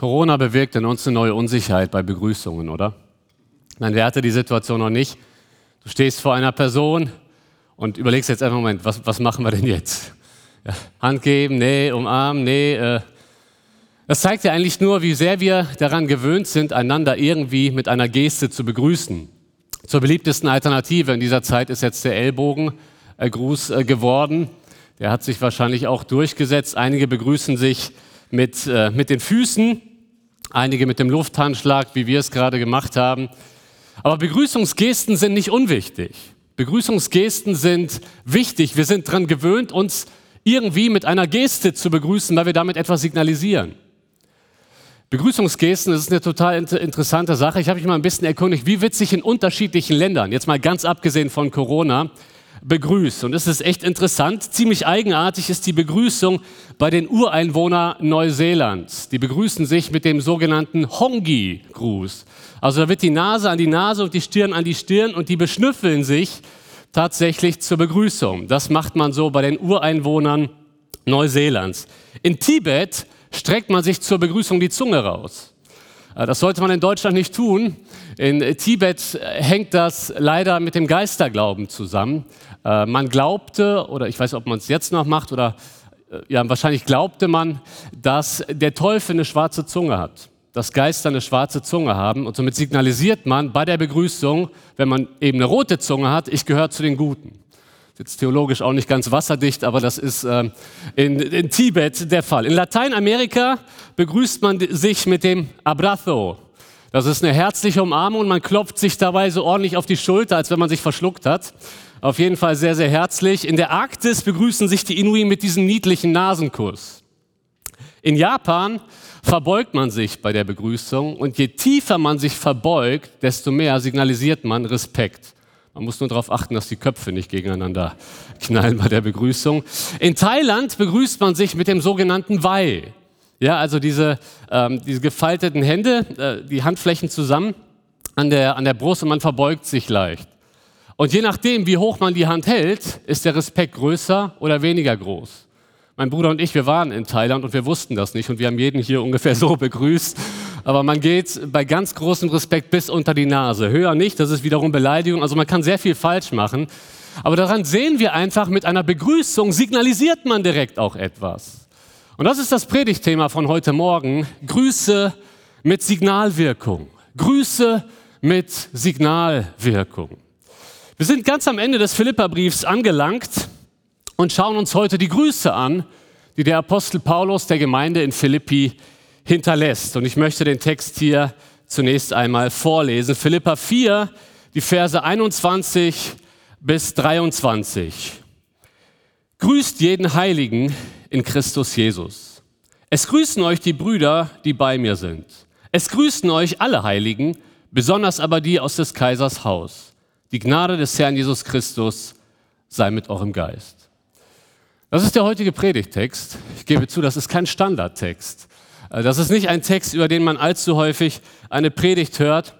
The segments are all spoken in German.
Corona bewirkt in uns eine neue Unsicherheit bei Begrüßungen, oder? Nein, wer hatte die Situation noch nicht? Du stehst vor einer Person und überlegst jetzt einfach, Moment, was, was machen wir denn jetzt? Ja, Hand geben, nee, umarmen, nee. Äh. Das zeigt ja eigentlich nur, wie sehr wir daran gewöhnt sind, einander irgendwie mit einer Geste zu begrüßen. Zur beliebtesten Alternative in dieser Zeit ist jetzt der Ellbogengruß äh, geworden. Der hat sich wahrscheinlich auch durchgesetzt. Einige begrüßen sich mit, äh, mit den Füßen, einige mit dem Lufthandschlag, wie wir es gerade gemacht haben. Aber Begrüßungsgesten sind nicht unwichtig. Begrüßungsgesten sind wichtig. Wir sind daran gewöhnt, uns irgendwie mit einer Geste zu begrüßen, weil wir damit etwas signalisieren. Begrüßungsgesten, das ist eine total interessante Sache. Ich habe mich mal ein bisschen erkundigt, wie sich in unterschiedlichen Ländern, jetzt mal ganz abgesehen von Corona, begrüßt. Und es ist echt interessant, ziemlich eigenartig ist die Begrüßung bei den Ureinwohnern Neuseelands. Die begrüßen sich mit dem sogenannten Hongi-Gruß. Also da wird die Nase an die Nase und die Stirn an die Stirn und die beschnüffeln sich tatsächlich zur Begrüßung. Das macht man so bei den Ureinwohnern Neuseelands. In Tibet streckt man sich zur Begrüßung die Zunge raus. Äh, das sollte man in Deutschland nicht tun. In Tibet hängt das leider mit dem Geisterglauben zusammen. Äh, man glaubte, oder ich weiß, ob man es jetzt noch macht, oder äh, ja, wahrscheinlich glaubte man, dass der Teufel eine schwarze Zunge hat dass Geister eine schwarze Zunge haben und somit signalisiert man bei der Begrüßung, wenn man eben eine rote Zunge hat, ich gehöre zu den Guten. Jetzt theologisch auch nicht ganz wasserdicht, aber das ist äh, in, in Tibet der Fall. In Lateinamerika begrüßt man sich mit dem Abrazo. Das ist eine herzliche Umarmung und man klopft sich dabei so ordentlich auf die Schulter, als wenn man sich verschluckt hat. Auf jeden Fall sehr, sehr herzlich. In der Arktis begrüßen sich die Inuit mit diesem niedlichen Nasenkuss. In Japan verbeugt man sich bei der Begrüßung und je tiefer man sich verbeugt, desto mehr signalisiert man Respekt. Man muss nur darauf achten, dass die Köpfe nicht gegeneinander knallen bei der Begrüßung. In Thailand begrüßt man sich mit dem sogenannten Wei. Ja, also diese, ähm, diese gefalteten Hände, äh, die Handflächen zusammen an der, an der Brust und man verbeugt sich leicht. Und je nachdem, wie hoch man die Hand hält, ist der Respekt größer oder weniger groß. Mein Bruder und ich, wir waren in Thailand und wir wussten das nicht und wir haben jeden hier ungefähr so begrüßt. Aber man geht bei ganz großem Respekt bis unter die Nase. Höher nicht, das ist wiederum Beleidigung. Also man kann sehr viel falsch machen. Aber daran sehen wir einfach, mit einer Begrüßung signalisiert man direkt auch etwas. Und das ist das Predigtthema von heute Morgen. Grüße mit Signalwirkung. Grüße mit Signalwirkung. Wir sind ganz am Ende des Philipperbriefs angelangt und schauen uns heute die Grüße an, die der Apostel Paulus der Gemeinde in Philippi hinterlässt. Und ich möchte den Text hier zunächst einmal vorlesen. Philippa 4, die Verse 21 bis 23. Grüßt jeden Heiligen in Christus Jesus. Es grüßen euch die Brüder, die bei mir sind. Es grüßen euch alle Heiligen, besonders aber die aus des Kaisers Haus. Die Gnade des Herrn Jesus Christus sei mit eurem Geist. Das ist der heutige Predigtext. Ich gebe zu, das ist kein Standardtext. Äh, das ist nicht ein Text, über den man allzu häufig eine Predigt hört.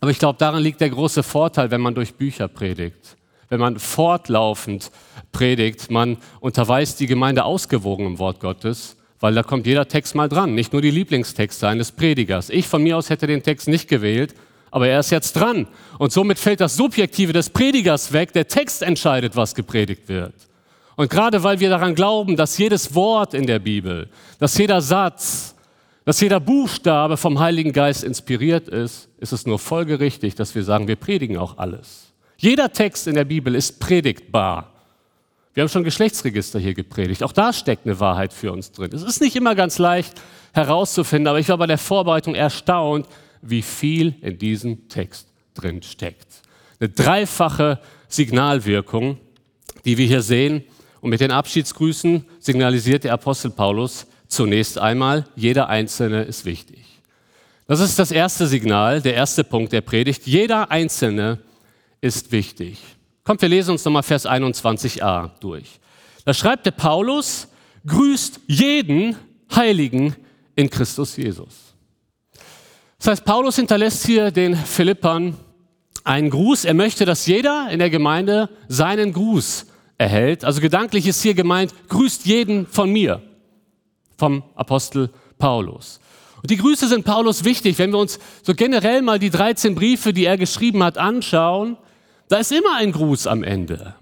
Aber ich glaube, darin liegt der große Vorteil, wenn man durch Bücher predigt. Wenn man fortlaufend predigt, man unterweist die Gemeinde ausgewogen im Wort Gottes, weil da kommt jeder Text mal dran, nicht nur die Lieblingstexte eines Predigers. Ich von mir aus hätte den Text nicht gewählt, aber er ist jetzt dran. Und somit fällt das Subjektive des Predigers weg, der Text entscheidet, was gepredigt wird. Und gerade weil wir daran glauben, dass jedes Wort in der Bibel, dass jeder Satz, dass jeder Buchstabe vom Heiligen Geist inspiriert ist, ist es nur folgerichtig, dass wir sagen, wir predigen auch alles. Jeder Text in der Bibel ist predigtbar. Wir haben schon Geschlechtsregister hier gepredigt. Auch da steckt eine Wahrheit für uns drin. Es ist nicht immer ganz leicht herauszufinden, aber ich war bei der Vorbereitung erstaunt, wie viel in diesem Text drin steckt. Eine dreifache Signalwirkung, die wir hier sehen. Und mit den Abschiedsgrüßen signalisiert der Apostel Paulus zunächst einmal, jeder Einzelne ist wichtig. Das ist das erste Signal, der erste Punkt der Predigt. Jeder Einzelne ist wichtig. Kommt, wir lesen uns nochmal Vers 21a durch. Da schreibt der Paulus, grüßt jeden Heiligen in Christus Jesus. Das heißt, Paulus hinterlässt hier den Philippern einen Gruß. Er möchte, dass jeder in der Gemeinde seinen Gruß erhält. Also gedanklich ist hier gemeint, grüßt jeden von mir, vom Apostel Paulus. Und die Grüße sind Paulus wichtig, wenn wir uns so generell mal die 13 Briefe, die er geschrieben hat, anschauen. Da ist immer ein Gruß am Ende.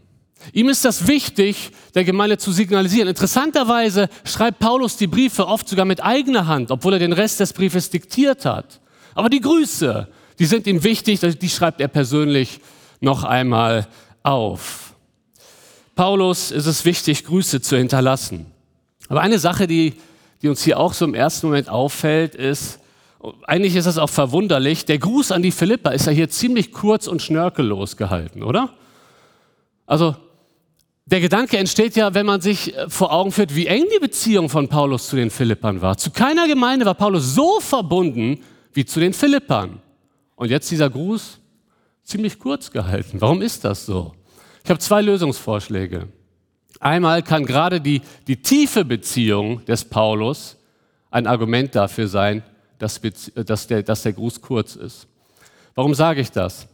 Ihm ist das wichtig, der Gemeinde zu signalisieren. Interessanterweise schreibt Paulus die Briefe oft sogar mit eigener Hand, obwohl er den Rest des Briefes diktiert hat. Aber die Grüße, die sind ihm wichtig, die schreibt er persönlich noch einmal auf. Paulus ist es wichtig, Grüße zu hinterlassen. Aber eine Sache, die, die uns hier auch so im ersten Moment auffällt, ist, eigentlich ist es auch verwunderlich, der Gruß an die Philippa ist ja hier ziemlich kurz und schnörkellos gehalten, oder? Also der Gedanke entsteht ja, wenn man sich äh, vor Augen führt, wie eng die Beziehung von Paulus zu den Philippern war. Zu keiner Gemeinde war Paulus so verbunden wie zu den Philippern. Und jetzt dieser Gruß ziemlich kurz gehalten. Warum ist das so? Ich habe zwei Lösungsvorschläge. Einmal kann gerade die, die tiefe Beziehung des Paulus ein Argument dafür sein, dass, dass, der, dass der Gruß kurz ist. Warum sage ich das?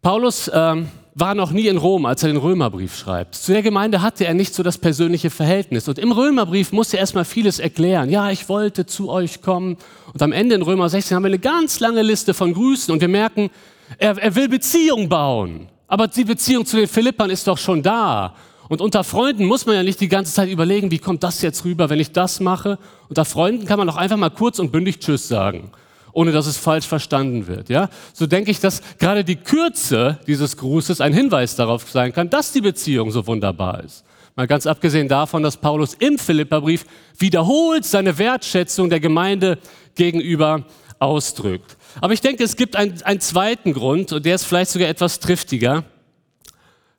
Paulus ähm, war noch nie in Rom, als er den Römerbrief schreibt. Zu der Gemeinde hatte er nicht so das persönliche Verhältnis. Und im Römerbrief musste er erstmal vieles erklären. Ja, ich wollte zu euch kommen. Und am Ende in Römer 16 haben wir eine ganz lange Liste von Grüßen. Und wir merken, er, er will Beziehung bauen. Aber die Beziehung zu den Philippern ist doch schon da. Und unter Freunden muss man ja nicht die ganze Zeit überlegen, wie kommt das jetzt rüber, wenn ich das mache. Unter Freunden kann man doch einfach mal kurz und bündig Tschüss sagen, ohne dass es falsch verstanden wird. Ja? So denke ich, dass gerade die Kürze dieses Grußes ein Hinweis darauf sein kann, dass die Beziehung so wunderbar ist. Mal ganz abgesehen davon, dass Paulus im Philipperbrief wiederholt seine Wertschätzung der Gemeinde gegenüber ausdrückt. Aber ich denke, es gibt einen, einen zweiten Grund, und der ist vielleicht sogar etwas triftiger.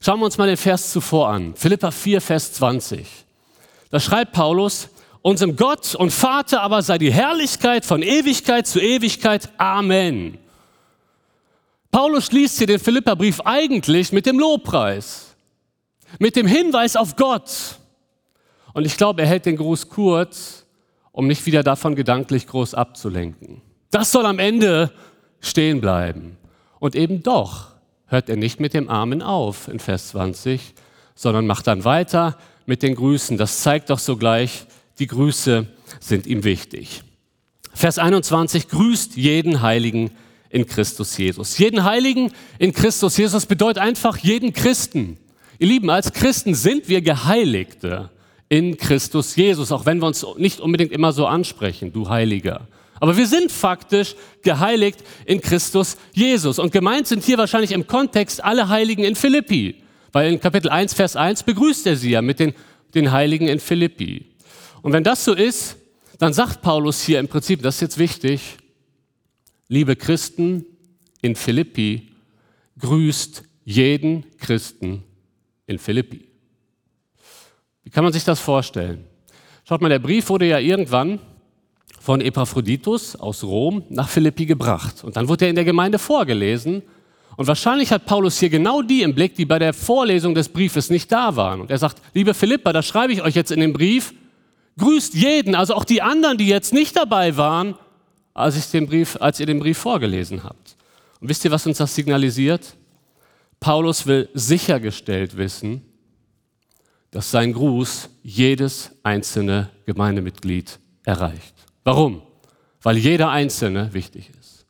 Schauen wir uns mal den Vers zuvor an. Philippa 4, Vers 20. Da schreibt Paulus, unserem Gott und Vater aber sei die Herrlichkeit von Ewigkeit zu Ewigkeit. Amen. Paulus schließt hier den Philipperbrief eigentlich mit dem Lobpreis, mit dem Hinweis auf Gott. Und ich glaube, er hält den Gruß kurz, um nicht wieder davon gedanklich groß abzulenken. Das soll am Ende stehen bleiben. Und eben doch hört er nicht mit dem Amen auf in Vers 20, sondern macht dann weiter mit den Grüßen. Das zeigt doch sogleich, die Grüße sind ihm wichtig. Vers 21 grüßt jeden Heiligen in Christus Jesus. Jeden Heiligen in Christus Jesus bedeutet einfach jeden Christen. Ihr Lieben, als Christen sind wir Geheiligte in Christus Jesus, auch wenn wir uns nicht unbedingt immer so ansprechen, du Heiliger. Aber wir sind faktisch geheiligt in Christus Jesus. Und gemeint sind hier wahrscheinlich im Kontext alle Heiligen in Philippi. Weil in Kapitel 1, Vers 1 begrüßt er sie ja mit den, den Heiligen in Philippi. Und wenn das so ist, dann sagt Paulus hier im Prinzip, das ist jetzt wichtig, liebe Christen in Philippi, grüßt jeden Christen in Philippi. Wie kann man sich das vorstellen? Schaut mal, der Brief wurde ja irgendwann von Epaphroditus aus Rom nach Philippi gebracht. Und dann wurde er in der Gemeinde vorgelesen. Und wahrscheinlich hat Paulus hier genau die im Blick, die bei der Vorlesung des Briefes nicht da waren. Und er sagt, liebe Philippa, das schreibe ich euch jetzt in den Brief, grüßt jeden, also auch die anderen, die jetzt nicht dabei waren, als, ich den Brief, als ihr den Brief vorgelesen habt. Und wisst ihr, was uns das signalisiert? Paulus will sichergestellt wissen, dass sein Gruß jedes einzelne Gemeindemitglied erreicht. Warum? Weil jeder Einzelne wichtig ist.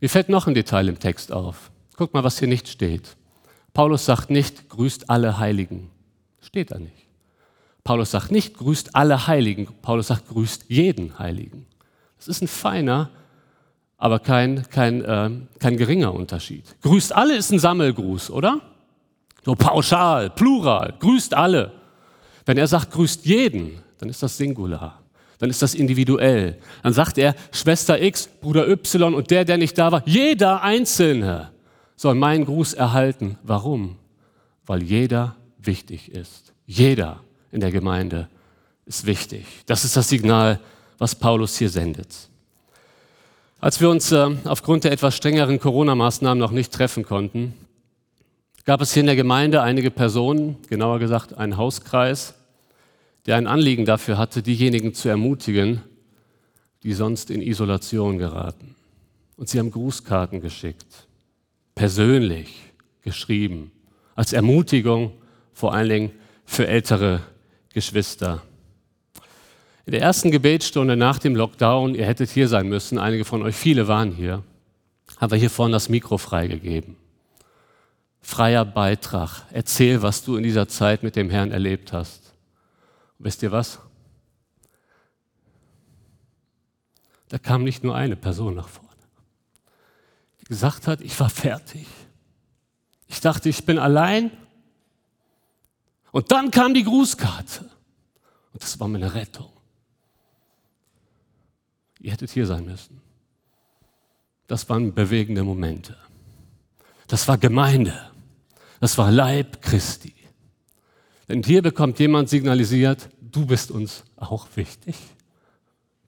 Mir fällt noch ein Detail im Text auf. Guck mal, was hier nicht steht. Paulus sagt nicht, grüßt alle Heiligen. Steht da nicht. Paulus sagt nicht, grüßt alle Heiligen. Paulus sagt, grüßt jeden Heiligen. Das ist ein feiner, aber kein, kein, äh, kein geringer Unterschied. Grüßt alle ist ein Sammelgruß, oder? So pauschal, plural, grüßt alle. Wenn er sagt, grüßt jeden, dann ist das Singular dann ist das individuell. Dann sagt er, Schwester X, Bruder Y und der, der nicht da war, jeder Einzelne soll meinen Gruß erhalten. Warum? Weil jeder wichtig ist. Jeder in der Gemeinde ist wichtig. Das ist das Signal, was Paulus hier sendet. Als wir uns äh, aufgrund der etwas strengeren Corona-Maßnahmen noch nicht treffen konnten, gab es hier in der Gemeinde einige Personen, genauer gesagt einen Hauskreis, der ein Anliegen dafür hatte, diejenigen zu ermutigen, die sonst in Isolation geraten. Und sie haben Grußkarten geschickt, persönlich geschrieben, als Ermutigung vor allen Dingen für ältere Geschwister. In der ersten Gebetsstunde nach dem Lockdown, ihr hättet hier sein müssen, einige von euch, viele waren hier, haben wir hier vorne das Mikro freigegeben. Freier Beitrag. Erzähl, was du in dieser Zeit mit dem Herrn erlebt hast. Wisst ihr was? Da kam nicht nur eine Person nach vorne, die gesagt hat, ich war fertig. Ich dachte, ich bin allein. Und dann kam die Grußkarte. Und das war meine Rettung. Ihr hättet hier sein müssen. Das waren bewegende Momente. Das war Gemeinde. Das war Leib Christi. Denn hier bekommt jemand signalisiert, du bist uns auch wichtig.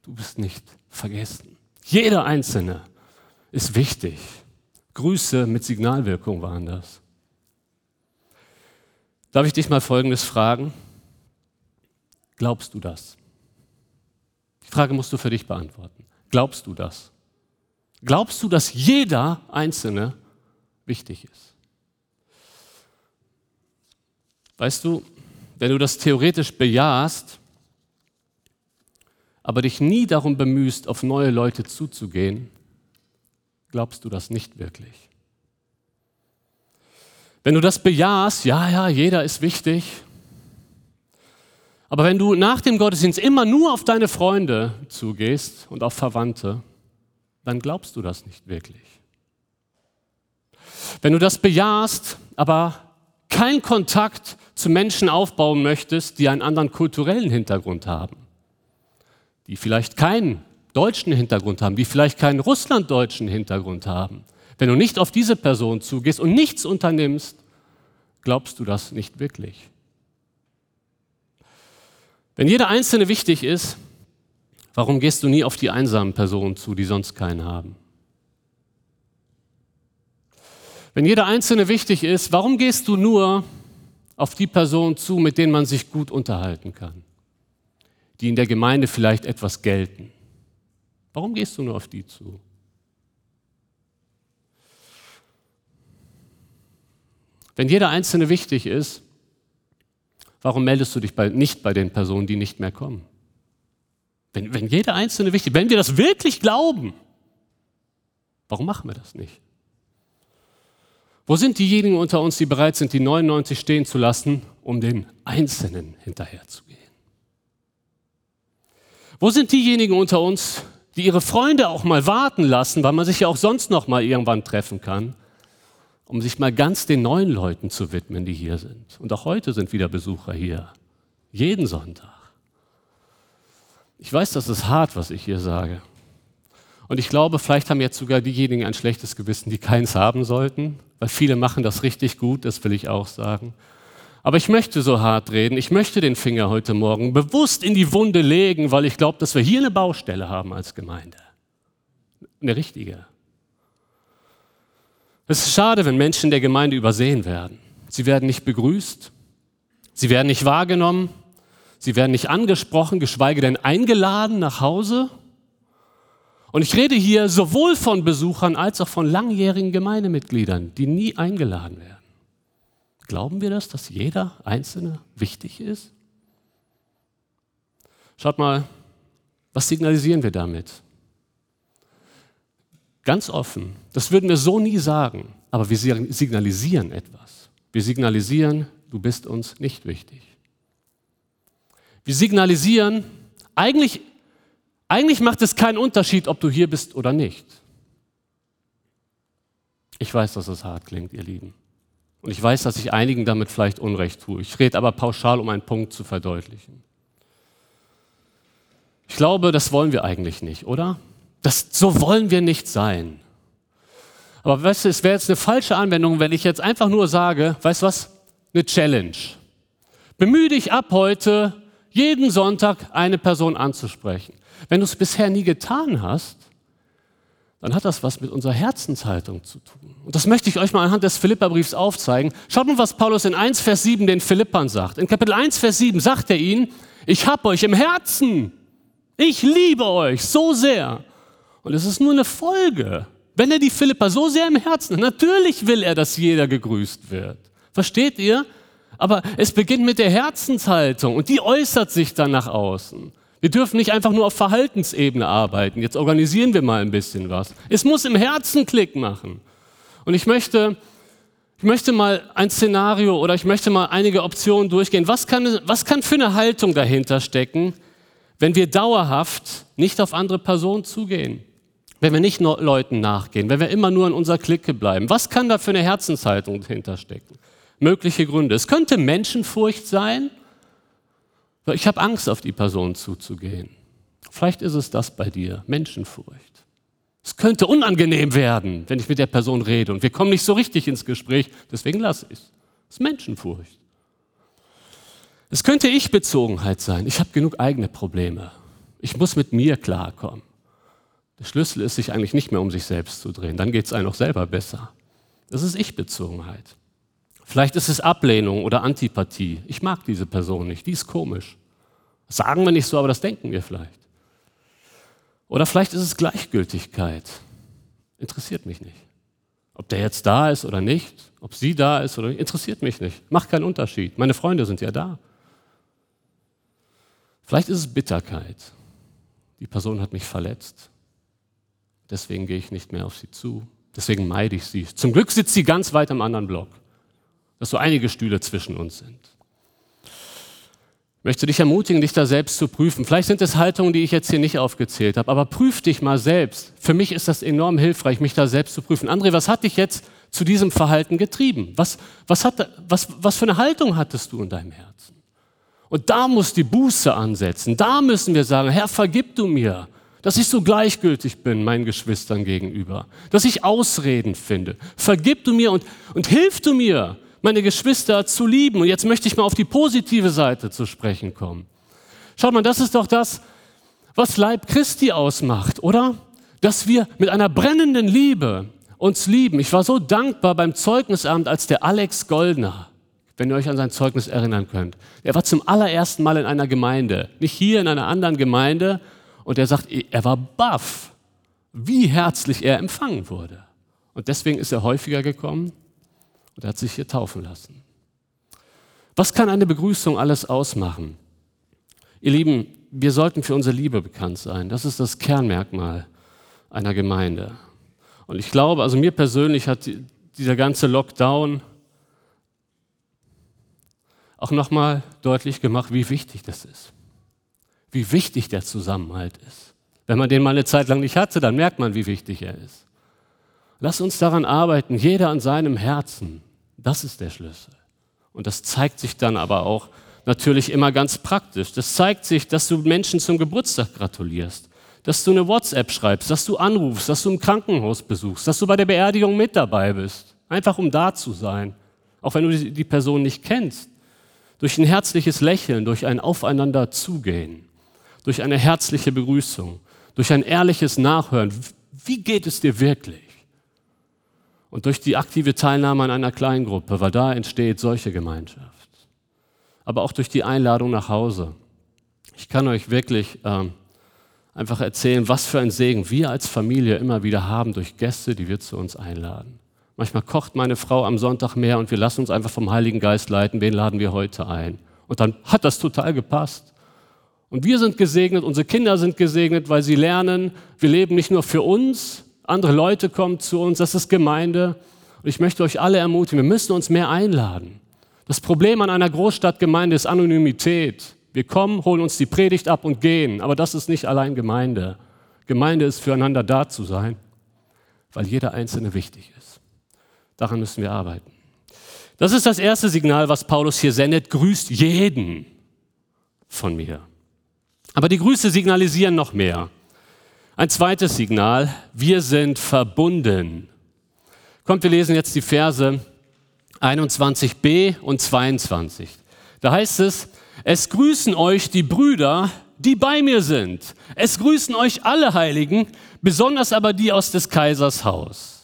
Du bist nicht vergessen. Jeder Einzelne ist wichtig. Grüße mit Signalwirkung waren das. Darf ich dich mal Folgendes fragen? Glaubst du das? Die Frage musst du für dich beantworten. Glaubst du das? Glaubst du, dass jeder Einzelne wichtig ist? Weißt du, wenn du das theoretisch bejahst, aber dich nie darum bemühst, auf neue Leute zuzugehen, glaubst du das nicht wirklich. Wenn du das bejahst, ja, ja, jeder ist wichtig, aber wenn du nach dem Gottesdienst immer nur auf deine Freunde zugehst und auf Verwandte, dann glaubst du das nicht wirklich. Wenn du das bejahst, aber keinen Kontakt zu Menschen aufbauen möchtest, die einen anderen kulturellen Hintergrund haben, die vielleicht keinen deutschen Hintergrund haben, die vielleicht keinen russlanddeutschen Hintergrund haben, wenn du nicht auf diese Person zugehst und nichts unternimmst, glaubst du das nicht wirklich. Wenn jeder Einzelne wichtig ist, warum gehst du nie auf die einsamen Personen zu, die sonst keinen haben? Wenn jeder Einzelne wichtig ist, warum gehst du nur auf die Personen zu, mit denen man sich gut unterhalten kann? die in der Gemeinde vielleicht etwas gelten. Warum gehst du nur auf die zu? Wenn jeder Einzelne wichtig ist, warum meldest du dich bei, nicht bei den Personen, die nicht mehr kommen? Wenn, wenn jeder Einzelne wichtig ist, wenn wir das wirklich glauben, warum machen wir das nicht? Wo sind diejenigen unter uns, die bereit sind, die 99 stehen zu lassen, um den Einzelnen hinterherzugehen? Wo sind diejenigen unter uns, die ihre Freunde auch mal warten lassen, weil man sich ja auch sonst noch mal irgendwann treffen kann, um sich mal ganz den neuen Leuten zu widmen, die hier sind. Und auch heute sind wieder Besucher hier. Jeden Sonntag. Ich weiß, das ist hart, was ich hier sage. Und ich glaube, vielleicht haben jetzt sogar diejenigen ein schlechtes Gewissen, die keins haben sollten, weil viele machen das richtig gut, das will ich auch sagen. Aber ich möchte so hart reden, ich möchte den Finger heute Morgen bewusst in die Wunde legen, weil ich glaube, dass wir hier eine Baustelle haben als Gemeinde. Eine richtige. Es ist schade, wenn Menschen der Gemeinde übersehen werden. Sie werden nicht begrüßt, sie werden nicht wahrgenommen, sie werden nicht angesprochen, geschweige denn eingeladen nach Hause. Und ich rede hier sowohl von Besuchern als auch von langjährigen Gemeindemitgliedern, die nie eingeladen werden. Glauben wir das, dass jeder Einzelne wichtig ist? Schaut mal, was signalisieren wir damit? Ganz offen, das würden wir so nie sagen, aber wir signalisieren etwas. Wir signalisieren, du bist uns nicht wichtig. Wir signalisieren, eigentlich, eigentlich macht es keinen Unterschied, ob du hier bist oder nicht. Ich weiß, dass es hart klingt, ihr Lieben. Und ich weiß, dass ich einigen damit vielleicht Unrecht tue. Ich rede aber pauschal, um einen Punkt zu verdeutlichen. Ich glaube, das wollen wir eigentlich nicht, oder? Das, so wollen wir nicht sein. Aber weißt du, es wäre jetzt eine falsche Anwendung, wenn ich jetzt einfach nur sage, weißt du was, eine Challenge. Bemühe dich ab heute, jeden Sonntag eine Person anzusprechen. Wenn du es bisher nie getan hast, dann hat das was mit unserer Herzenshaltung zu tun. Und das möchte ich euch mal anhand des Philipperbriefs aufzeigen. Schaut mal, was Paulus in 1, Vers 7 den Philippern sagt. In Kapitel 1, Vers 7 sagt er ihnen, ich habe euch im Herzen. Ich liebe euch so sehr. Und es ist nur eine Folge. Wenn er die Philipper so sehr im Herzen hat, natürlich will er, dass jeder gegrüßt wird. Versteht ihr? Aber es beginnt mit der Herzenshaltung und die äußert sich dann nach außen. Wir dürfen nicht einfach nur auf Verhaltensebene arbeiten. Jetzt organisieren wir mal ein bisschen was. Es muss im Herzen Klick machen. Und ich möchte, ich möchte mal ein Szenario oder ich möchte mal einige Optionen durchgehen. Was kann, was kann für eine Haltung dahinter stecken, wenn wir dauerhaft nicht auf andere Personen zugehen? Wenn wir nicht Leuten nachgehen, wenn wir immer nur in unserer Clique bleiben? Was kann da für eine Herzenshaltung dahinter stecken? Mögliche Gründe. Es könnte Menschenfurcht sein, ich habe Angst, auf die Person zuzugehen. Vielleicht ist es das bei dir, Menschenfurcht. Es könnte unangenehm werden, wenn ich mit der Person rede und wir kommen nicht so richtig ins Gespräch, deswegen lasse ich es. Es ist Menschenfurcht. Es könnte Ich-Bezogenheit sein. Ich habe genug eigene Probleme. Ich muss mit mir klarkommen. Der Schlüssel ist, sich eigentlich nicht mehr um sich selbst zu drehen. Dann geht es einem auch selber besser. Das ist Ich-Bezogenheit. Vielleicht ist es Ablehnung oder Antipathie. Ich mag diese Person nicht, die ist komisch. Das sagen wir nicht so, aber das denken wir vielleicht. Oder vielleicht ist es Gleichgültigkeit. Interessiert mich nicht. Ob der jetzt da ist oder nicht, ob sie da ist oder nicht, interessiert mich nicht. Macht keinen Unterschied. Meine Freunde sind ja da. Vielleicht ist es Bitterkeit. Die Person hat mich verletzt. Deswegen gehe ich nicht mehr auf sie zu. Deswegen meide ich sie. Zum Glück sitzt sie ganz weit am anderen Block dass so einige Stühle zwischen uns sind. Ich möchte dich ermutigen, dich da selbst zu prüfen. Vielleicht sind es Haltungen, die ich jetzt hier nicht aufgezählt habe, aber prüf dich mal selbst. Für mich ist das enorm hilfreich, mich da selbst zu prüfen. André, was hat dich jetzt zu diesem Verhalten getrieben? Was, was, hat, was, was für eine Haltung hattest du in deinem Herzen? Und da muss die Buße ansetzen. Da müssen wir sagen, Herr, vergib du mir, dass ich so gleichgültig bin meinen Geschwistern gegenüber, dass ich Ausreden finde. Vergib du mir und, und hilf du mir, meine Geschwister zu lieben. Und jetzt möchte ich mal auf die positive Seite zu sprechen kommen. Schaut mal, das ist doch das, was Leib Christi ausmacht, oder? Dass wir mit einer brennenden Liebe uns lieben. Ich war so dankbar beim Zeugnisamt, als der Alex Goldner, wenn ihr euch an sein Zeugnis erinnern könnt, er war zum allerersten Mal in einer Gemeinde, nicht hier in einer anderen Gemeinde, und er sagt, er war baff, wie herzlich er empfangen wurde. Und deswegen ist er häufiger gekommen und er hat sich hier taufen lassen. Was kann eine Begrüßung alles ausmachen? Ihr Lieben, wir sollten für unsere Liebe bekannt sein. Das ist das Kernmerkmal einer Gemeinde. Und ich glaube, also mir persönlich hat dieser ganze Lockdown auch nochmal deutlich gemacht, wie wichtig das ist. Wie wichtig der Zusammenhalt ist. Wenn man den mal eine Zeit lang nicht hatte, dann merkt man, wie wichtig er ist. Lass uns daran arbeiten, jeder an seinem Herzen. Das ist der Schlüssel. Und das zeigt sich dann aber auch natürlich immer ganz praktisch. Das zeigt sich, dass du Menschen zum Geburtstag gratulierst, dass du eine WhatsApp schreibst, dass du anrufst, dass du im Krankenhaus besuchst, dass du bei der Beerdigung mit dabei bist. Einfach um da zu sein, auch wenn du die Person nicht kennst. Durch ein herzliches Lächeln, durch ein Aufeinander zugehen, durch eine herzliche Begrüßung, durch ein ehrliches Nachhören. Wie geht es dir wirklich? Und durch die aktive Teilnahme an einer Kleingruppe, weil da entsteht solche Gemeinschaft. Aber auch durch die Einladung nach Hause. Ich kann euch wirklich ähm, einfach erzählen, was für ein Segen wir als Familie immer wieder haben durch Gäste, die wir zu uns einladen. Manchmal kocht meine Frau am Sonntag mehr und wir lassen uns einfach vom Heiligen Geist leiten, wen laden wir heute ein. Und dann hat das total gepasst. Und wir sind gesegnet, unsere Kinder sind gesegnet, weil sie lernen, wir leben nicht nur für uns, andere Leute kommen zu uns, das ist Gemeinde. Und ich möchte euch alle ermutigen, wir müssen uns mehr einladen. Das Problem an einer Großstadtgemeinde ist Anonymität. Wir kommen, holen uns die Predigt ab und gehen, aber das ist nicht allein Gemeinde. Gemeinde ist füreinander da zu sein, weil jeder Einzelne wichtig ist. Daran müssen wir arbeiten. Das ist das erste Signal, was Paulus hier sendet. Grüßt jeden von mir. Aber die Grüße signalisieren noch mehr. Ein zweites Signal, wir sind verbunden. Kommt, wir lesen jetzt die Verse 21b und 22. Da heißt es, es grüßen euch die Brüder, die bei mir sind. Es grüßen euch alle Heiligen, besonders aber die aus des Kaisers Haus.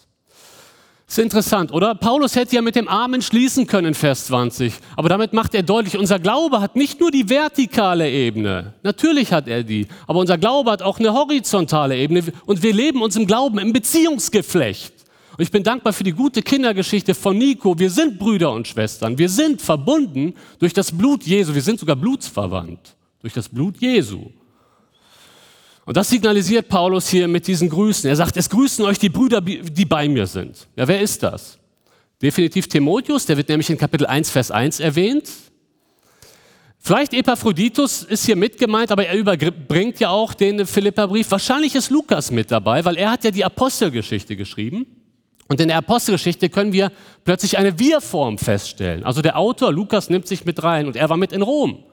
Ist interessant, oder? Paulus hätte ja mit dem Amen schließen können, Vers 20. Aber damit macht er deutlich, unser Glaube hat nicht nur die vertikale Ebene. Natürlich hat er die. Aber unser Glaube hat auch eine horizontale Ebene. Und wir leben uns im Glauben im Beziehungsgeflecht. Und ich bin dankbar für die gute Kindergeschichte von Nico. Wir sind Brüder und Schwestern. Wir sind verbunden durch das Blut Jesu. Wir sind sogar blutsverwandt durch das Blut Jesu. Und das signalisiert Paulus hier mit diesen Grüßen. Er sagt, es grüßen euch die Brüder, die bei mir sind. Ja, wer ist das? Definitiv Timotheus, der wird nämlich in Kapitel 1, Vers 1 erwähnt. Vielleicht Epaphroditus ist hier mit gemeint, aber er überbringt ja auch den Philipperbrief. Wahrscheinlich ist Lukas mit dabei, weil er hat ja die Apostelgeschichte geschrieben. Und in der Apostelgeschichte können wir plötzlich eine Wir-Form feststellen. Also der Autor Lukas nimmt sich mit rein und er war mit in Rom.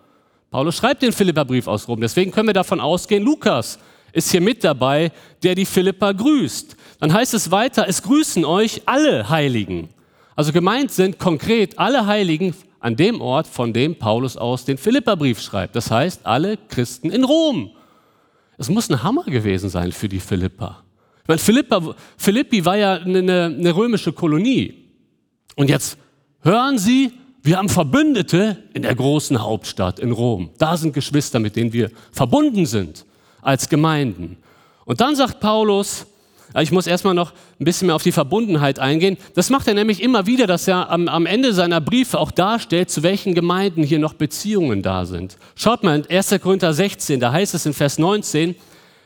Paulus schreibt den Philipperbrief aus Rom. Deswegen können wir davon ausgehen, Lukas ist hier mit dabei, der die Philippa grüßt. Dann heißt es weiter, es grüßen euch alle Heiligen. Also gemeint sind konkret alle Heiligen an dem Ort, von dem Paulus aus den Philipperbrief schreibt. Das heißt, alle Christen in Rom. Es muss ein Hammer gewesen sein für die Philippa. Weil Philippa, Philippi war ja eine, eine römische Kolonie. Und jetzt hören Sie, wir haben Verbündete in der großen Hauptstadt in Rom. Da sind Geschwister, mit denen wir verbunden sind als Gemeinden. Und dann sagt Paulus, ich muss erstmal noch ein bisschen mehr auf die Verbundenheit eingehen. Das macht er nämlich immer wieder, dass er am, am, Ende seiner Briefe auch darstellt, zu welchen Gemeinden hier noch Beziehungen da sind. Schaut mal in 1. Korinther 16, da heißt es in Vers 19,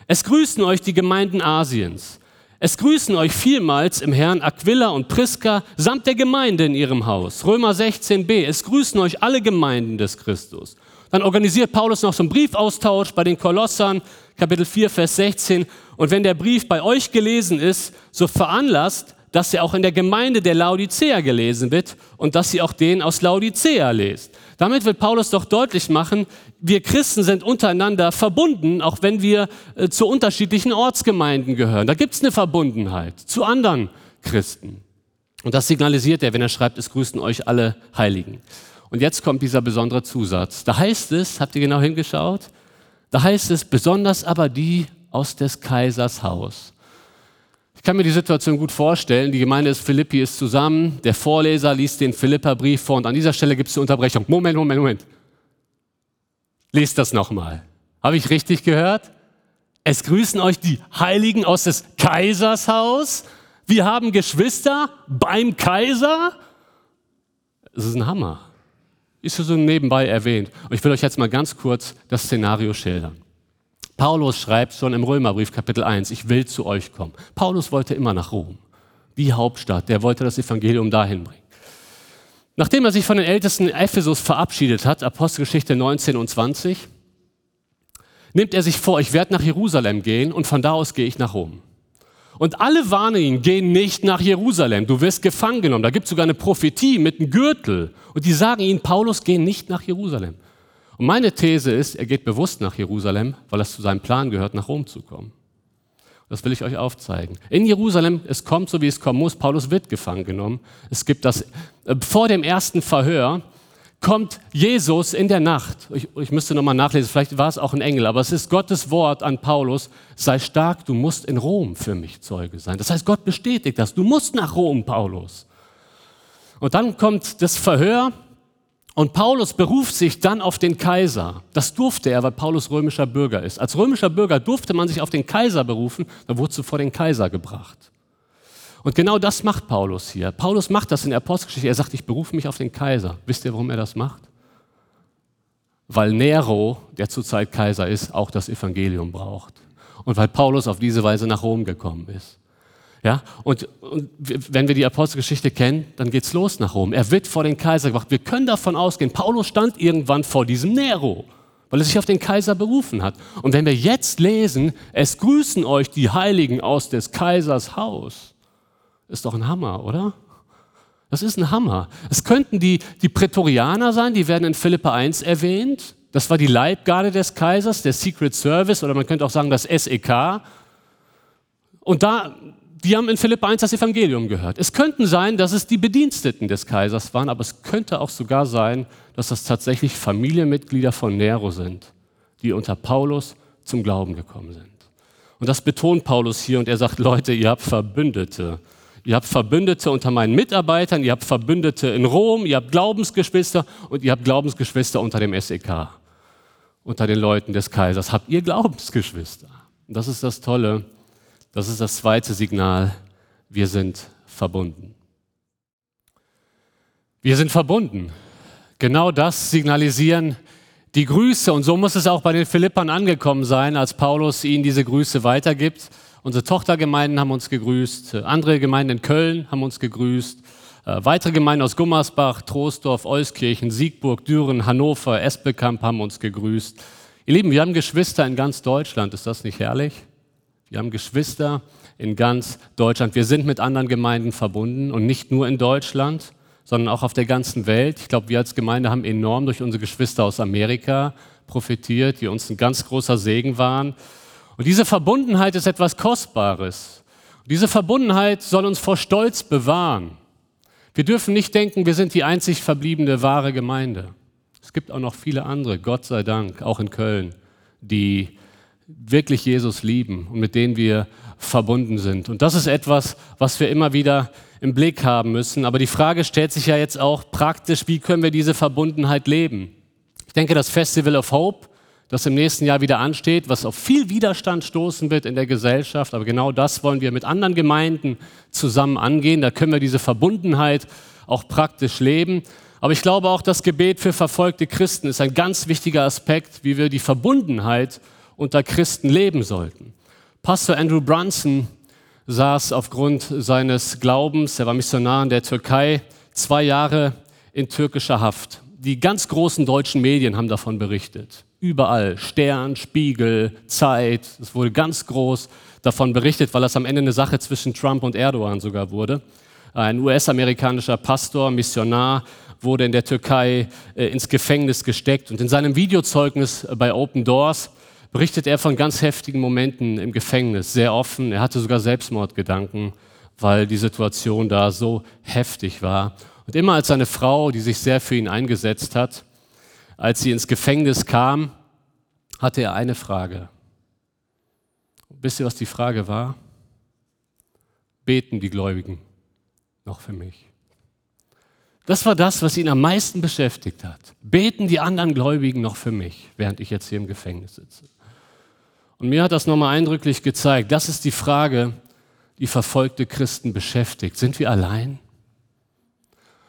es grüßen euch die Gemeinden Asiens. Es grüßen euch vielmals im Herrn Aquila und Priska samt der Gemeinde in ihrem Haus. Römer 16b, es grüßen euch alle Gemeinden des Christus. Dann organisiert Paulus noch so einen Briefaustausch bei den Kolossern, Kapitel 4, Vers 16. Und wenn der Brief bei euch gelesen ist, so veranlasst, dass er auch in der Gemeinde der Laodicea gelesen wird und dass sie auch den aus Laodicea lest. Damit will Paulus doch deutlich machen, wir Christen sind untereinander verbunden, auch wenn wir äh, zu unterschiedlichen Ortsgemeinden gehören. Da gibt es eine Verbundenheit zu anderen Christen. Und das signalisiert er, wenn er schreibt, es grüßen euch alle Heiligen. Und jetzt kommt dieser besondere Zusatz. Da heißt es, habt ihr genau hingeschaut? Da heißt es, besonders aber die aus des Kaisers Haus. Ich kann mir die Situation gut vorstellen. Die Gemeinde des Philippi ist zusammen. Der Vorleser liest den Philipperbrief vor und an dieser Stelle gibt es eine Unterbrechung. Moment, Moment, Moment. Lest das nochmal. Habe ich richtig gehört? Es grüßen euch die Heiligen aus des Kaisers Haus. Wir haben Geschwister beim Kaiser. Das ist ein Hammer. Ist so nebenbei erwähnt. Und ich will euch jetzt mal ganz kurz das Szenario schildern. Paulus schreibt schon im Römerbrief Kapitel 1, ich will zu euch kommen. Paulus wollte immer nach Rom, die Hauptstadt, der wollte das Evangelium dahin bringen. Nachdem er sich von den Ältesten Ephesus verabschiedet hat, Apostelgeschichte 19 und 20, nimmt er sich vor, ich werde nach Jerusalem gehen und von da aus gehe ich nach Rom. Und alle warnen ihn, geh nicht nach Jerusalem, du wirst gefangen genommen. Da gibt es sogar eine Prophetie mit einem Gürtel. Und die sagen ihm, Paulus, geh nicht nach Jerusalem. Und meine These ist, er geht bewusst nach Jerusalem, weil es zu seinem Plan gehört, nach Rom zu kommen. Das will ich euch aufzeigen. In Jerusalem, es kommt so, wie es kommen muss. Paulus wird gefangen genommen. Es gibt das, äh, vor dem ersten Verhör kommt Jesus in der Nacht. Ich, ich müsste nochmal nachlesen, vielleicht war es auch ein Engel, aber es ist Gottes Wort an Paulus. Sei stark, du musst in Rom für mich Zeuge sein. Das heißt, Gott bestätigt das. Du musst nach Rom, Paulus. Und dann kommt das Verhör und Paulus beruft sich dann auf den Kaiser. Das durfte er, weil Paulus römischer Bürger ist. Als römischer Bürger durfte man sich auf den Kaiser berufen, dann wurde du vor den Kaiser gebracht. Und genau das macht Paulus hier. Paulus macht das in der Apostelgeschichte. Er sagt, ich berufe mich auf den Kaiser. Wisst ihr, warum er das macht? Weil Nero, der zurzeit Kaiser ist, auch das Evangelium braucht. Und weil Paulus auf diese Weise nach Rom gekommen ist. Ja, und, und wenn wir die Apostelgeschichte kennen, dann geht's los nach Rom. Er wird vor den Kaiser gebracht. Wir können davon ausgehen, Paulus stand irgendwann vor diesem Nero, weil er sich auf den Kaiser berufen hat. Und wenn wir jetzt lesen, es grüßen euch die Heiligen aus des Kaisers Haus, ist doch ein Hammer, oder? Das ist ein Hammer. Es könnten die, die Prätorianer sein, die werden in Philippa 1 erwähnt. Das war die Leibgarde des Kaisers, der Secret Service oder man könnte auch sagen das SEK. Und da, die haben in Philipp 1 das Evangelium gehört. Es könnten sein, dass es die Bediensteten des Kaisers waren, aber es könnte auch sogar sein, dass das tatsächlich Familienmitglieder von Nero sind, die unter Paulus zum Glauben gekommen sind. Und das betont Paulus hier und er sagt, Leute, ihr habt Verbündete. Ihr habt Verbündete unter meinen Mitarbeitern, ihr habt Verbündete in Rom, ihr habt Glaubensgeschwister und ihr habt Glaubensgeschwister unter dem SEK, unter den Leuten des Kaisers. Habt ihr Glaubensgeschwister? Und das ist das Tolle das ist das zweite Signal. Wir sind verbunden. Wir sind verbunden. Genau das signalisieren die Grüße. Und so muss es auch bei den Philippern angekommen sein, als Paulus ihnen diese Grüße weitergibt. Unsere Tochtergemeinden haben uns gegrüßt, andere Gemeinden in Köln haben uns gegrüßt, äh, weitere Gemeinden aus Gummersbach, Troisdorf, Euskirchen, Siegburg, Düren, Hannover, Esbekamp haben uns gegrüßt. Ihr Lieben, wir haben Geschwister in ganz Deutschland, ist das nicht herrlich? Wir haben Geschwister in ganz Deutschland. Wir sind mit anderen Gemeinden verbunden und nicht nur in Deutschland, sondern auch auf der ganzen Welt. Ich glaube, wir als Gemeinde haben enorm durch unsere Geschwister aus Amerika profitiert, die uns ein ganz großer Segen waren. Und diese Verbundenheit ist etwas Kostbares. Und diese Verbundenheit soll uns vor Stolz bewahren. Wir dürfen nicht denken, wir sind die einzig verbliebene wahre Gemeinde. Es gibt auch noch viele andere, Gott sei Dank, auch in Köln, die wirklich Jesus lieben und mit denen wir verbunden sind. Und das ist etwas, was wir immer wieder im Blick haben müssen. Aber die Frage stellt sich ja jetzt auch praktisch, wie können wir diese Verbundenheit leben? Ich denke, das Festival of Hope, das im nächsten Jahr wieder ansteht, was auf viel Widerstand stoßen wird in der Gesellschaft, aber genau das wollen wir mit anderen Gemeinden zusammen angehen. Da können wir diese Verbundenheit auch praktisch leben. Aber ich glaube auch, das Gebet für verfolgte Christen ist ein ganz wichtiger Aspekt, wie wir die Verbundenheit unter Christen leben sollten. Pastor Andrew Brunson saß aufgrund seines Glaubens, er war Missionar in der Türkei, zwei Jahre in türkischer Haft. Die ganz großen deutschen Medien haben davon berichtet. Überall, Stern, Spiegel, Zeit, es wurde ganz groß davon berichtet, weil das am Ende eine Sache zwischen Trump und Erdogan sogar wurde. Ein US-amerikanischer Pastor, Missionar, wurde in der Türkei äh, ins Gefängnis gesteckt. Und in seinem Videozeugnis bei Open Doors berichtet er von ganz heftigen Momenten im Gefängnis, sehr offen. Er hatte sogar Selbstmordgedanken, weil die Situation da so heftig war. Und immer als seine Frau, die sich sehr für ihn eingesetzt hat, als sie ins Gefängnis kam, hatte er eine Frage. Wisst ihr, was die Frage war? Beten die Gläubigen noch für mich? Das war das, was ihn am meisten beschäftigt hat. Beten die anderen Gläubigen noch für mich, während ich jetzt hier im Gefängnis sitze? Und mir hat das nochmal eindrücklich gezeigt, das ist die Frage, die verfolgte Christen beschäftigt. Sind wir allein?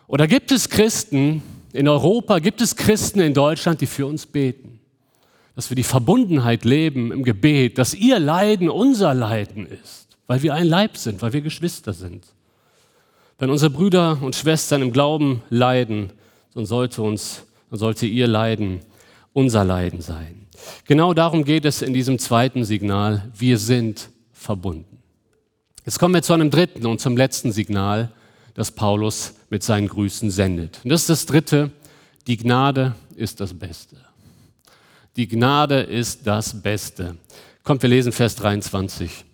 Oder gibt es Christen in Europa, gibt es Christen in Deutschland, die für uns beten? Dass wir die Verbundenheit leben im Gebet, dass ihr Leiden unser Leiden ist, weil wir ein Leib sind, weil wir Geschwister sind. Wenn unsere Brüder und Schwestern im Glauben leiden, dann sollte uns, dann sollte ihr Leiden unser Leiden sein. Genau darum geht es in diesem zweiten Signal. Wir sind verbunden. Jetzt kommen wir zu einem dritten und zum letzten Signal, das Paulus mit seinen Grüßen sendet. Und das ist das dritte. Die Gnade ist das Beste. Die Gnade ist das Beste. Kommt, wir lesen Vers 23.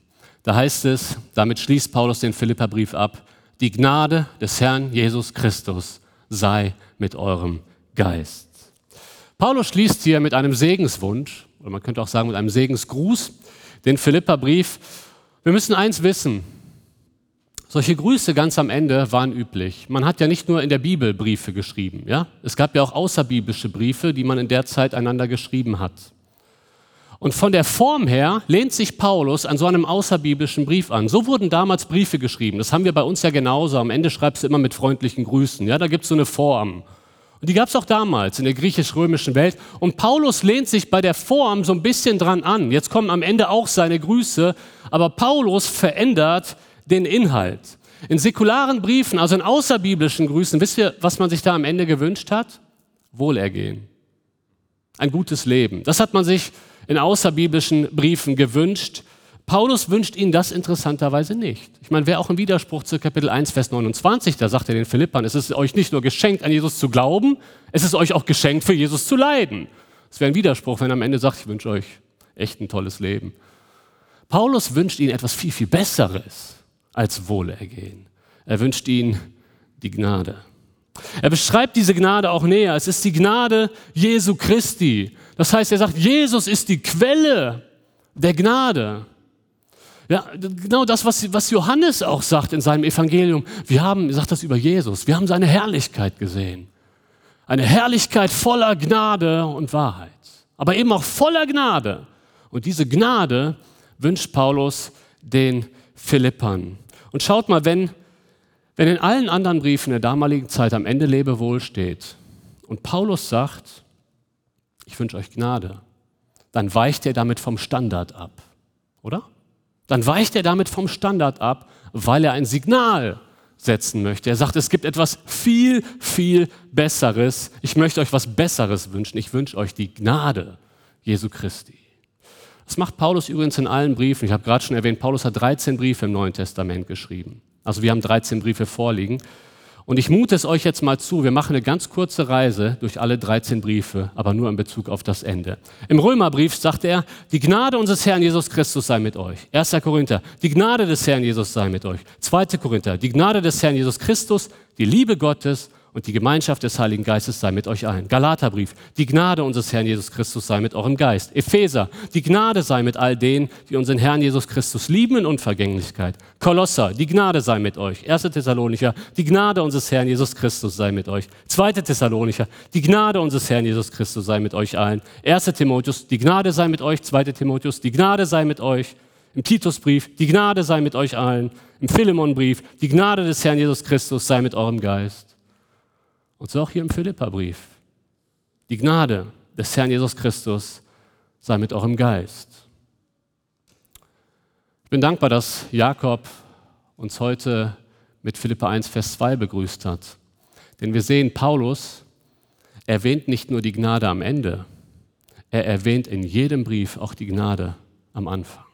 Da heißt es, damit schließt Paulus den Philipperbrief ab, die Gnade des Herrn Jesus Christus sei mit eurem Geist. Paulus schließt hier mit einem Segenswunsch, oder man könnte auch sagen mit einem Segensgruß, den Philipperbrief. Wir müssen eins wissen. Solche Grüße ganz am Ende waren üblich. Man hat ja nicht nur in der Bibel Briefe geschrieben. Ja? Es gab ja auch außerbiblische Briefe, die man in der Zeit einander geschrieben hat. Und von der Form her lehnt sich Paulus an so einem außerbiblischen Brief an. So wurden damals Briefe geschrieben. Das haben wir bei uns ja genauso. Am Ende schreibst du immer mit freundlichen Grüßen. Ja, da gibt es so eine Form. Und die gab es auch damals in der griechisch-römischen Welt. Und Paulus lehnt sich bei der Form so ein bisschen dran an. Jetzt kommen am Ende auch seine Grüße, aber Paulus verändert den Inhalt. In säkularen Briefen, also in außerbiblischen Grüßen, wisst ihr, was man sich da am Ende gewünscht hat? Wohlergehen. Ein gutes Leben. Das hat man sich in außerbiblischen Briefen gewünscht. Paulus wünscht ihnen das interessanterweise nicht. Ich meine, wäre auch ein Widerspruch zu Kapitel 1, Vers 29, da sagt er den Philippern, es ist euch nicht nur geschenkt, an Jesus zu glauben, es ist euch auch geschenkt, für Jesus zu leiden. Es wäre ein Widerspruch, wenn er am Ende sagt, ich wünsche euch echt ein tolles Leben. Paulus wünscht ihnen etwas viel, viel Besseres als Wohlergehen. Er wünscht ihnen die Gnade. Er beschreibt diese Gnade auch näher. Es ist die Gnade Jesu Christi. Das heißt, er sagt, Jesus ist die Quelle der Gnade. Ja, genau das, was, was Johannes auch sagt in seinem Evangelium. Wir haben, sagt das über Jesus, wir haben seine Herrlichkeit gesehen. Eine Herrlichkeit voller Gnade und Wahrheit. Aber eben auch voller Gnade. Und diese Gnade wünscht Paulus den Philippern. Und schaut mal, wenn, wenn in allen anderen Briefen der damaligen Zeit am Ende Lebewohl steht und Paulus sagt, ich wünsche euch Gnade, dann weicht er damit vom Standard ab, oder? Dann weicht er damit vom Standard ab, weil er ein Signal setzen möchte. Er sagt, es gibt etwas viel, viel Besseres. Ich möchte euch was Besseres wünschen. Ich wünsche euch die Gnade Jesu Christi. Das macht Paulus übrigens in allen Briefen. Ich habe gerade schon erwähnt, Paulus hat 13 Briefe im Neuen Testament geschrieben. Also wir haben 13 Briefe vorliegen. Und ich mute es euch jetzt mal zu, wir machen eine ganz kurze Reise durch alle 13 Briefe, aber nur in Bezug auf das Ende. Im Römerbrief sagt er, die Gnade unseres Herrn Jesus Christus sei mit euch. 1. Korinther, die Gnade des Herrn Jesus sei mit euch. 2. Korinther, die Gnade des Herrn Jesus Christus, die Liebe Gottes und die Gemeinschaft des Heiligen Geistes sei mit euch allen. Galaterbrief, die Gnade unseres Herrn Jesus Christus sei mit eurem Geist. Epheser, die Gnade sei mit all denen, die unseren Herrn Jesus Christus lieben in Unvergänglichkeit. Kolosser, die Gnade sei mit euch. 1. Thessalonicher, die Gnade unseres Herrn Jesus Christus sei mit euch. 2. Thessalonicher, die Gnade unseres Herrn Jesus Christus sei mit euch allen. 1. Timotheus, die Gnade sei mit euch. 2. Timotheus, die Gnade sei mit euch. Im Titusbrief, die Gnade sei mit euch allen. Im Philemonbrief, die Gnade des Herrn Jesus Christus sei mit eurem Geist. Und so auch hier im Philipperbrief. Die Gnade des Herrn Jesus Christus sei mit eurem Geist. Ich bin dankbar, dass Jakob uns heute mit Philippa 1, Vers 2 begrüßt hat. Denn wir sehen, Paulus erwähnt nicht nur die Gnade am Ende, er erwähnt in jedem Brief auch die Gnade am Anfang.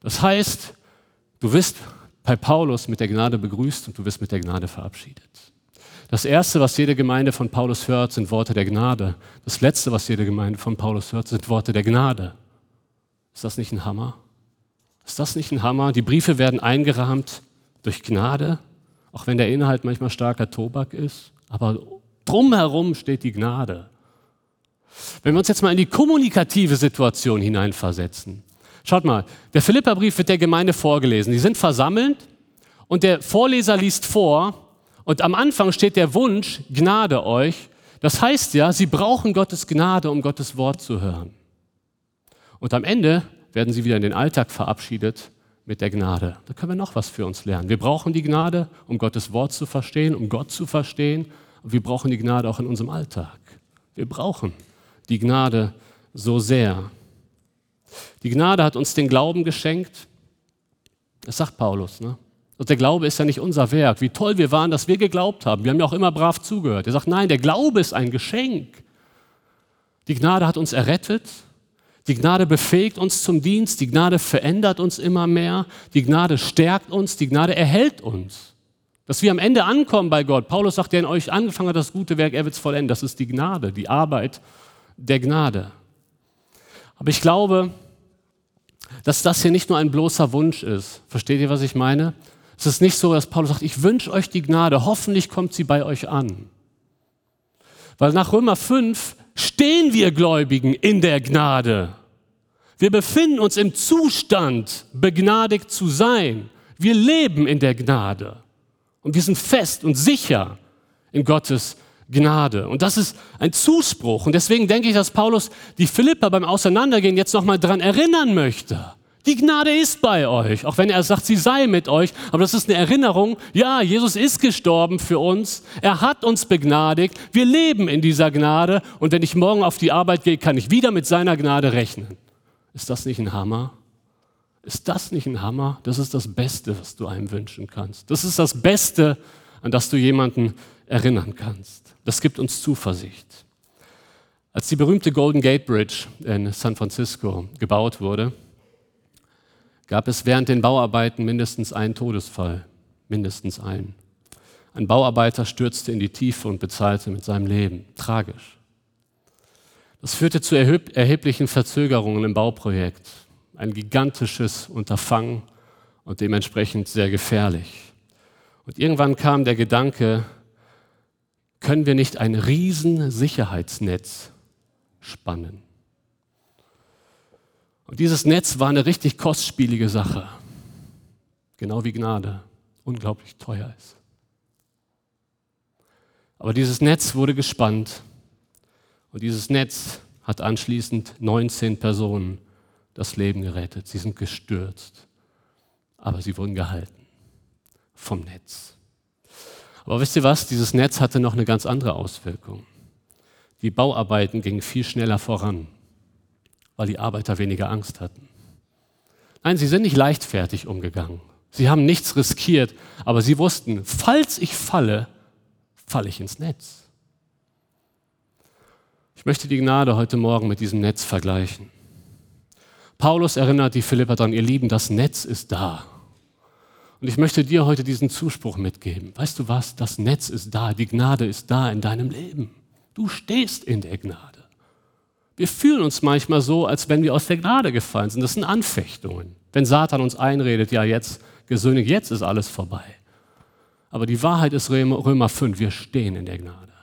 Das heißt, du wirst bei Paulus mit der Gnade begrüßt und du wirst mit der Gnade verabschiedet. Das Erste, was jede Gemeinde von Paulus hört, sind Worte der Gnade. Das Letzte, was jede Gemeinde von Paulus hört, sind Worte der Gnade. Ist das nicht ein Hammer? Ist das nicht ein Hammer? Die Briefe werden eingerahmt durch Gnade, auch wenn der Inhalt manchmal starker Tobak ist. Aber drumherum steht die Gnade. Wenn wir uns jetzt mal in die kommunikative Situation hineinversetzen. Schaut mal, der Philipperbrief wird der Gemeinde vorgelesen. Die sind versammelt und der Vorleser liest vor und am Anfang steht der Wunsch, Gnade euch. Das heißt ja, sie brauchen Gottes Gnade, um Gottes Wort zu hören. Und am Ende werden sie wieder in den Alltag verabschiedet mit der Gnade. Da können wir noch was für uns lernen. Wir brauchen die Gnade, um Gottes Wort zu verstehen, um Gott zu verstehen. Und wir brauchen die Gnade auch in unserem Alltag. Wir brauchen die Gnade so sehr. Die Gnade hat uns den Glauben geschenkt. Das sagt Paulus. Ne? Und der Glaube ist ja nicht unser Werk. Wie toll wir waren, dass wir geglaubt haben. Wir haben ja auch immer brav zugehört. Er sagt, nein, der Glaube ist ein Geschenk. Die Gnade hat uns errettet. Die Gnade befähigt uns zum Dienst. Die Gnade verändert uns immer mehr. Die Gnade stärkt uns. Die Gnade erhält uns. Dass wir am Ende ankommen bei Gott. Paulus sagt, der in euch angefangen hat, das gute Werk, er wird es vollenden. Das ist die Gnade, die Arbeit der Gnade. Aber ich glaube, dass das hier nicht nur ein bloßer Wunsch ist. Versteht ihr, was ich meine? Es ist nicht so, dass Paulus sagt, ich wünsche euch die Gnade, hoffentlich kommt sie bei euch an. Weil nach Römer 5 stehen wir Gläubigen in der Gnade. Wir befinden uns im Zustand, begnadigt zu sein. Wir leben in der Gnade. Und wir sind fest und sicher in Gottes Gnade. Und das ist ein Zuspruch. Und deswegen denke ich, dass Paulus die Philipper beim Auseinandergehen jetzt nochmal daran erinnern möchte. Die Gnade ist bei euch, auch wenn er sagt, sie sei mit euch. Aber das ist eine Erinnerung, ja, Jesus ist gestorben für uns. Er hat uns begnadigt. Wir leben in dieser Gnade. Und wenn ich morgen auf die Arbeit gehe, kann ich wieder mit seiner Gnade rechnen. Ist das nicht ein Hammer? Ist das nicht ein Hammer? Das ist das Beste, was du einem wünschen kannst. Das ist das Beste, an das du jemanden erinnern kannst. Das gibt uns Zuversicht. Als die berühmte Golden Gate Bridge in San Francisco gebaut wurde, gab es während den Bauarbeiten mindestens einen Todesfall, mindestens einen. Ein Bauarbeiter stürzte in die Tiefe und bezahlte mit seinem Leben. Tragisch. Das führte zu erheblichen Verzögerungen im Bauprojekt. Ein gigantisches Unterfangen und dementsprechend sehr gefährlich. Und irgendwann kam der Gedanke, können wir nicht ein Riesensicherheitsnetz spannen? Und dieses Netz war eine richtig kostspielige Sache. Genau wie Gnade unglaublich teuer ist. Aber dieses Netz wurde gespannt und dieses Netz hat anschließend 19 Personen das Leben gerettet. Sie sind gestürzt, aber sie wurden gehalten vom Netz. Aber wisst ihr was? Dieses Netz hatte noch eine ganz andere Auswirkung. Die Bauarbeiten gingen viel schneller voran, weil die Arbeiter weniger Angst hatten. Nein, sie sind nicht leichtfertig umgegangen. Sie haben nichts riskiert, aber sie wussten, falls ich falle, falle ich ins Netz. Ich möchte die Gnade heute Morgen mit diesem Netz vergleichen. Paulus erinnert die Philipper daran, ihr Lieben, das Netz ist da. Und ich möchte dir heute diesen Zuspruch mitgeben. Weißt du was? Das Netz ist da, die Gnade ist da in deinem Leben. Du stehst in der Gnade. Wir fühlen uns manchmal so, als wenn wir aus der Gnade gefallen sind. Das sind Anfechtungen. Wenn Satan uns einredet, ja jetzt, gesündigt, jetzt ist alles vorbei. Aber die Wahrheit ist Römer 5, wir stehen in der Gnade.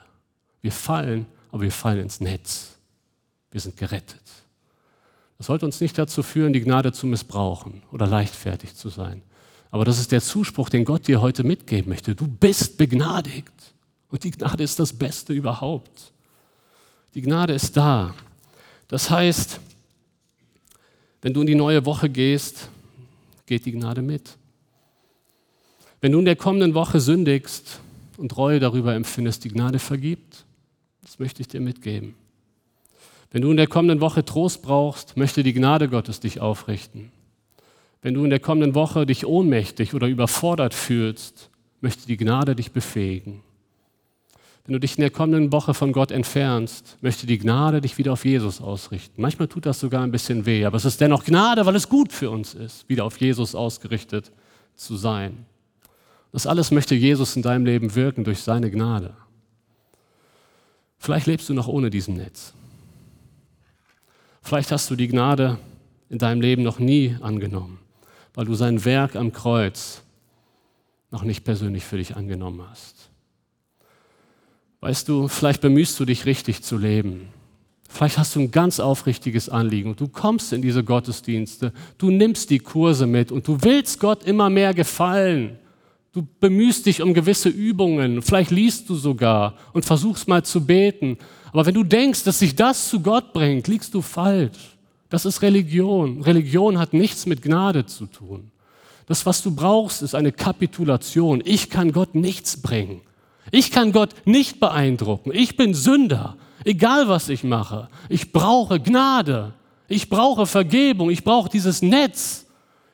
Wir fallen, aber wir fallen ins Netz. Wir sind gerettet. Das sollte uns nicht dazu führen, die Gnade zu missbrauchen oder leichtfertig zu sein. Aber das ist der Zuspruch, den Gott dir heute mitgeben möchte. Du bist begnadigt. Und die Gnade ist das Beste überhaupt. Die Gnade ist da. Das heißt, wenn du in die neue Woche gehst, geht die Gnade mit. Wenn du in der kommenden Woche sündigst und Reue darüber empfindest, die Gnade vergibt, das möchte ich dir mitgeben. Wenn du in der kommenden Woche Trost brauchst, möchte die Gnade Gottes dich aufrichten. Wenn du in der kommenden Woche dich ohnmächtig oder überfordert fühlst, möchte die Gnade dich befähigen. Wenn du dich in der kommenden Woche von Gott entfernst, möchte die Gnade dich wieder auf Jesus ausrichten. Manchmal tut das sogar ein bisschen weh, aber es ist dennoch Gnade, weil es gut für uns ist, wieder auf Jesus ausgerichtet zu sein. Das alles möchte Jesus in deinem Leben wirken durch seine Gnade. Vielleicht lebst du noch ohne diesen Netz. Vielleicht hast du die Gnade in deinem Leben noch nie angenommen, weil du sein Werk am Kreuz noch nicht persönlich für dich angenommen hast. Weißt du, vielleicht bemühst du dich richtig zu leben. Vielleicht hast du ein ganz aufrichtiges Anliegen und du kommst in diese Gottesdienste, du nimmst die Kurse mit und du willst Gott immer mehr gefallen. Du bemühst dich um gewisse Übungen, vielleicht liest du sogar und versuchst mal zu beten. Aber wenn du denkst, dass sich das zu Gott bringt, liegst du falsch. Das ist Religion. Religion hat nichts mit Gnade zu tun. Das, was du brauchst, ist eine Kapitulation. Ich kann Gott nichts bringen. Ich kann Gott nicht beeindrucken. Ich bin Sünder, egal was ich mache. Ich brauche Gnade. Ich brauche Vergebung. Ich brauche dieses Netz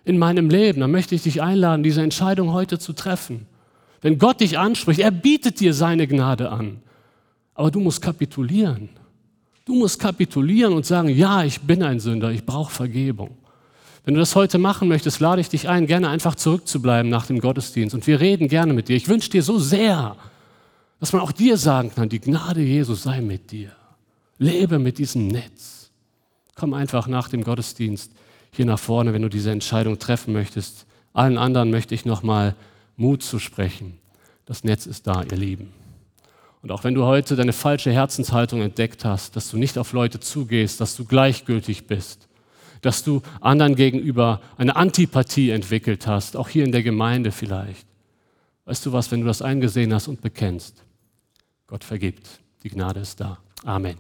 in meinem Leben. Da möchte ich dich einladen, diese Entscheidung heute zu treffen. Wenn Gott dich anspricht, er bietet dir seine Gnade an. Aber du musst kapitulieren. Du musst kapitulieren und sagen, ja, ich bin ein Sünder, ich brauche Vergebung. Wenn du das heute machen möchtest, lade ich dich ein, gerne einfach zurückzubleiben nach dem Gottesdienst. Und wir reden gerne mit dir. Ich wünsche dir so sehr, dass man auch dir sagen kann, die Gnade Jesus sei mit dir. Lebe mit diesem Netz. Komm einfach nach dem Gottesdienst hier nach vorne, wenn du diese Entscheidung treffen möchtest. Allen anderen möchte ich nochmal Mut zu sprechen. Das Netz ist da, ihr Lieben. Und auch wenn du heute deine falsche Herzenshaltung entdeckt hast, dass du nicht auf Leute zugehst, dass du gleichgültig bist, dass du anderen gegenüber eine Antipathie entwickelt hast, auch hier in der Gemeinde vielleicht. Weißt du was, wenn du das eingesehen hast und bekennst, Gott vergibt, die Gnade ist da. Amen.